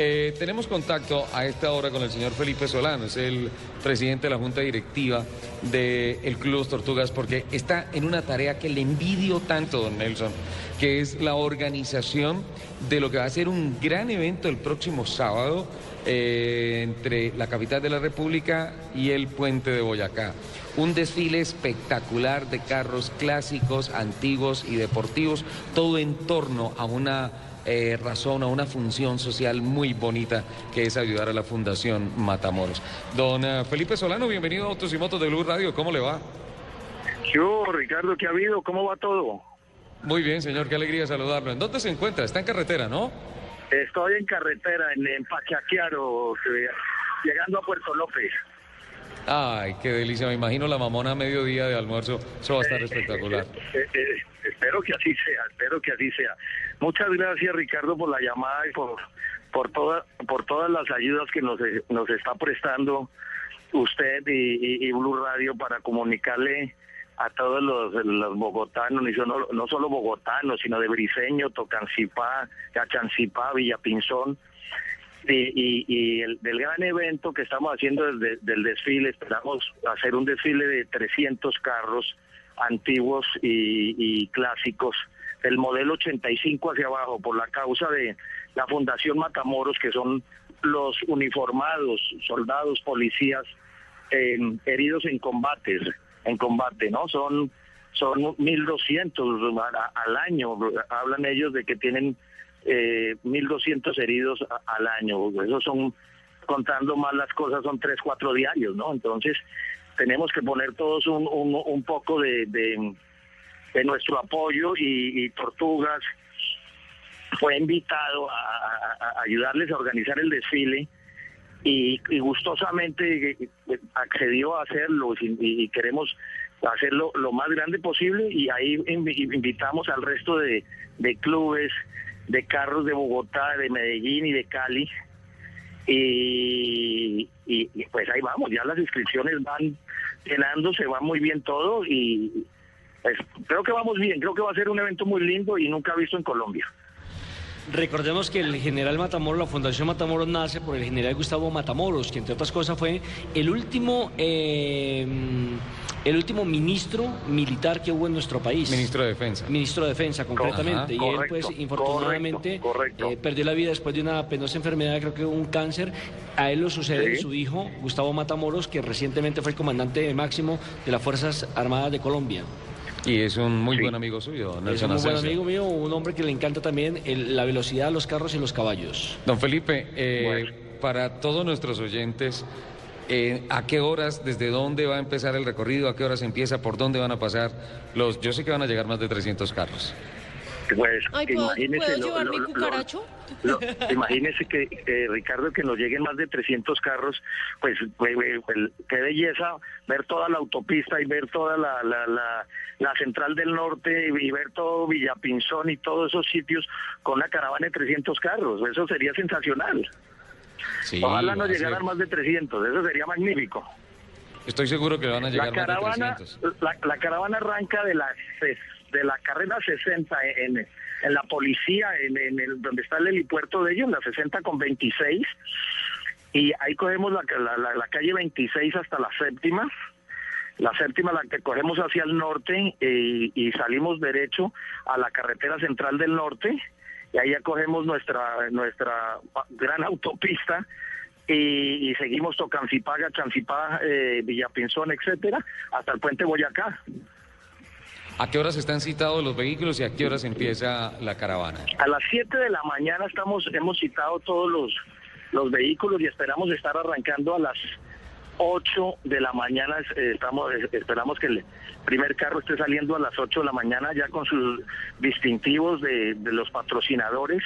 Eh, tenemos contacto a esta hora con el señor Felipe Solano, es el presidente de la Junta Directiva del Club Tortugas, porque está en una tarea que le envidio tanto, don Nelson, que es la organización de lo que va a ser un gran evento el próximo sábado eh, entre la capital de la República y el puente de Boyacá. Un desfile espectacular de carros clásicos, antiguos y deportivos, todo en torno a una eh, razón, a una función social muy bonita que es ayudar a la Fundación Matamoros. Don eh, Felipe Solano, bienvenido a Autos y Motos de Blue Radio, ¿cómo le va? Yo, Ricardo, ¿qué ha habido? ¿Cómo va todo? Muy bien, señor, qué alegría saludarlo. ¿En dónde se encuentra? Está en carretera, ¿no? Estoy en carretera, en, en Pachaquiaro, eh, llegando a Puerto López. Ay, qué delicia. Me imagino la mamona a mediodía de almuerzo. Eso va a estar espectacular. Eh, eh, espero que así sea, espero que así sea. Muchas gracias, Ricardo, por la llamada y por, por, toda, por todas las ayudas que nos, nos está prestando usted y, Blue Radio para comunicarle a todos los, los bogotanos, no, no solo bogotanos, sino de Briseño, Tocancipá, Cachancipá, Villapinzón, y, y, y el, del gran evento que estamos haciendo desde del desfile, esperamos hacer un desfile de 300 carros antiguos y clásicos del modelo 85 hacia abajo por la causa de la Fundación Matamoros, que son los uniformados, soldados, policías eh, heridos en combates, en combate, ¿no? Son son 1.200 a- al año. Hablan ellos de que tienen eh, 1.200 heridos al año. Esos son, contando más las cosas, son 3, 4 diarios, ¿no? Entonces, tenemos que poner todos un, un, un poco de, de, de nuestro apoyo y, y Tortugas fue invitado a, ayudarles a organizar el desfile y, y gustosamente accedió a hacerlo y, queremos hacerlo lo más grande posible y ahí invi- invitamos al resto de, de clubes, de carros de Bogotá, de Medellín y de Cali y, y- y pues ahí vamos, ya las inscripciones van llenándose, va muy bien todo y creo que vamos bien, creo que va a ser un evento muy lindo y nunca visto en Colombia. Recordemos que el general Matamoros, la Fundación Matamoros nace por el general Gustavo Matamoros, que entre otras cosas fue el último, eh, el último ministro militar que hubo en nuestro país. Ministro de Defensa. Ministro de Defensa, concretamente. Ajá. y él, pues, infortunadamente, correcto, correcto. eh, perdió la vida después de una penosa enfermedad, creo que un cáncer. A él lo sucede Sí. su hijo, Gustavo Matamoros, que recientemente fue el comandante máximo de las Fuerzas Armadas de Colombia. Y es un muy Sí. buen amigo suyo, don Es Nelson un muy buen amigo mío, un hombre que le encanta también el- la velocidad de los carros y los caballos. Don Felipe, eh, Bueno. para todos nuestros oyentes, eh, ¿a qué horas, desde dónde va a empezar el recorrido? ¿A qué horas empieza? ¿Por dónde van a pasar los? Yo sé que van a llegar más de 300 carros. Pues Ay, ¿puedo, imagínese ¿puedo lo- llevar lo- mi lo- cucaracho? lo- imagínese que, eh, Ricardo, que nos lleguen más de 300 carros, pues, pues, pues, pues, qué belleza ver toda la autopista y ver toda la, la, la, la central del norte y ver todo Villapinzón y todos esos sitios con una caravana de 300 carros. Eso sería sensacional. Sí, Ojalá nos llegaran más de 300, eso sería magnífico. Estoy seguro que van a llegar La más de caravana, 300. la, la caravana arranca de la ses- de la carrera 60 en, en la policía, en, en el donde está el helipuerto de ellos, la 60 con 26, y ahí cogemos la, la, la- calle 26 hasta la séptima. La séptima la que cogemos hacia el norte eh, y salimos derecho a la carretera central del norte y ahí ya cogemos nuestra nuestra gran autopista y, y seguimos Tocancipá, Chancipá, eh, Villapinzón, etcétera, hasta el puente Boyacá. ¿A qué horas están citados los vehículos y a qué horas empieza la caravana? A las 7 de la mañana estamos hemos citado todos los los vehículos y esperamos estar arrancando a las 8 de la mañana. eh, Estamos esperamos que el primer carro esté saliendo a las 8 de la mañana ya con sus distintivos de los patrocinadores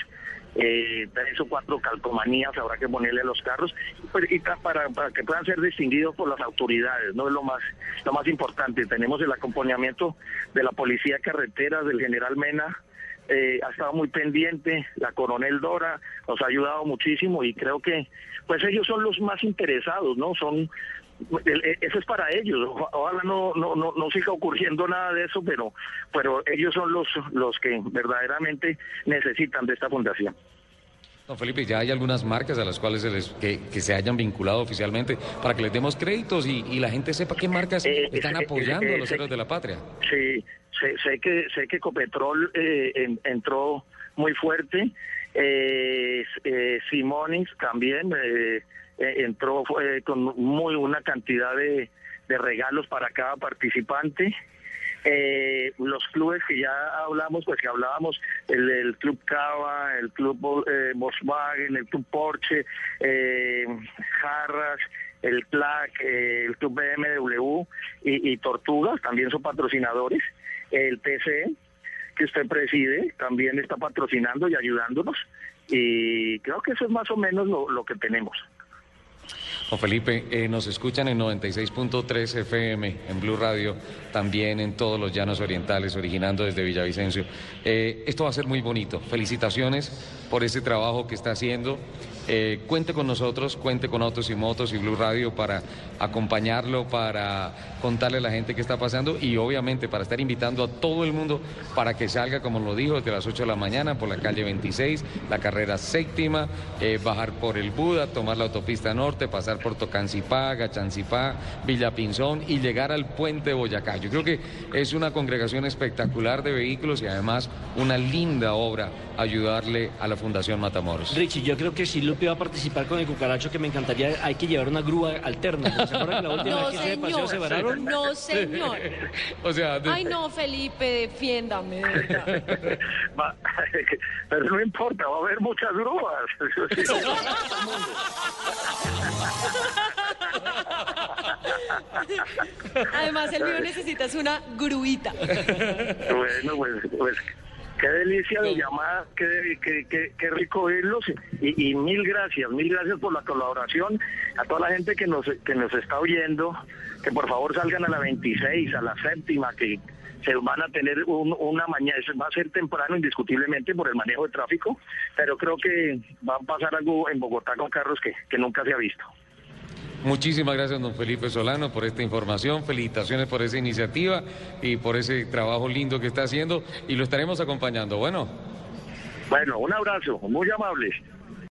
eh, tres o cuatro calcomanías habrá que ponerle a los carros pues, y para, para que puedan ser distinguidos por las autoridades, no es lo más, lo más importante. Tenemos el acompañamiento de la Policía Carretera, del General Mena, eh, ha estado muy pendiente, la coronel Dora nos ha ayudado muchísimo y creo que pues ellos son los más interesados, ¿no? Son eso es para ellos. Ojalá no, no, no, no siga ocurriendo nada de eso, pero, pero ellos son los, los que verdaderamente necesitan de esta fundación. Don Felipe, ya hay algunas marcas a las cuales se les, que, que, se hayan vinculado oficialmente para que les demos créditos y, y la gente sepa qué marcas eh, están eh, apoyando a los héroes de la patria. Sí, sé, que sé que Copetrol eh, entró muy fuerte, eh, eh, Simonis también eh, entró con muy una cantidad de, regalos para cada participante. los clubes que ya hablamos, pues que hablábamos, el, Club Cava, el Club Volkswagen, el Club Porsche, Jarras, el CLAC, el Club BMW y, y Tortugas, también son patrocinadores el TCE que usted preside también está patrocinando y ayudándonos y creo que eso es más o menos lo, que tenemos. Felipe, eh, nos escuchan en 96.3 FM, en Blue Radio, también en todos los llanos orientales, originando desde Villavicencio. Eh, esto va a ser muy bonito. Felicitaciones por ese trabajo que está haciendo. Eh, cuente con nosotros, cuente con Autos y Motos y Blue Radio para acompañarlo, para contarle a la gente qué está pasando y obviamente para estar invitando a todo el mundo para que salga, como lo dijo, desde las 8 de la mañana por la calle 26, la carrera séptima, bajar por el Buda, tomar la autopista norte, pasar por Tocancipá, Gachancipá, Villa Pinzón y llegar al puente Boyacá. Yo creo que es una congregación espectacular de vehículos y además una linda obra ayudarle a la Fundación Matamoros. Richie, yo creo que si Lupe va a participar con el cucaracho, que me encantaría, hay que llevar una grúa alterna. ¿Se acuerdan que la última no, vez que señor, se? No, señor. o sea, Ay, no, Felipe, defiéndame. Pero no importa, va a haber muchas grúas. Además, el mío necesitas una gruita. Bueno, pues, pues Qué delicia de llamada, qué, qué, rico oírlos y, mil gracias, mil gracias por la colaboración. A toda la gente que nos, que nos está oyendo, que por favor salgan a la 26, a la séptima, que se van a tener una mañana, va a ser temprano indiscutiblemente por el manejo de tráfico, pero creo que va a pasar algo en Bogotá con carros que, que nunca se ha visto. Muchísimas gracias, don Felipe Solano, por esta información. Felicitaciones por esa iniciativa y por ese trabajo lindo que está haciendo y lo estaremos acompañando. Bueno. Bueno, un abrazo, muy amables.